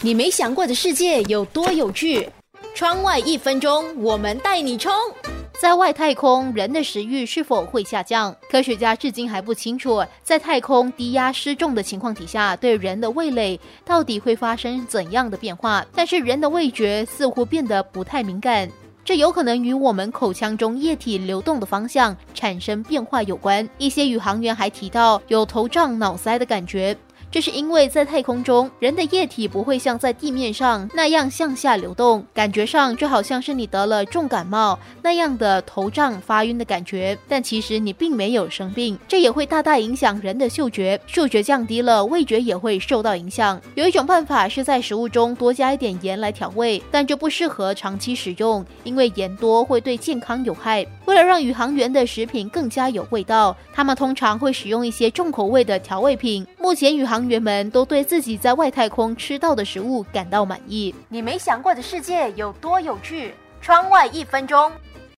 你没想过的世界有多有趣？窗外一分钟，我们带你冲！在外太空，人的食欲是否会下降？科学家至今还不清楚，在太空低压失重的情况底下，对人的味蕾到底会发生怎样的变化？但是人的味觉似乎变得不太敏感，这有可能与我们口腔中液体流动的方向产生变化有关。一些宇航员还提到有头胀脑塞的感觉。这是因为在太空中，人的液体不会像在地面上那样向下流动，感觉上就好像是你得了重感冒那样的头胀、发晕的感觉。但其实你并没有生病，这也会大大影响人的嗅觉，嗅觉降低了，味觉也会受到影响。有一种办法是在食物中多加一点盐来调味，但这不适合长期使用，因为盐多会对健康有害。为了让宇航员的食品更加有味道，他们通常会使用一些重口味的调味品。目前宇航员们都对自己在外太空吃到的食物感到满意。你没想过的世界有多有趣？窗外一分钟。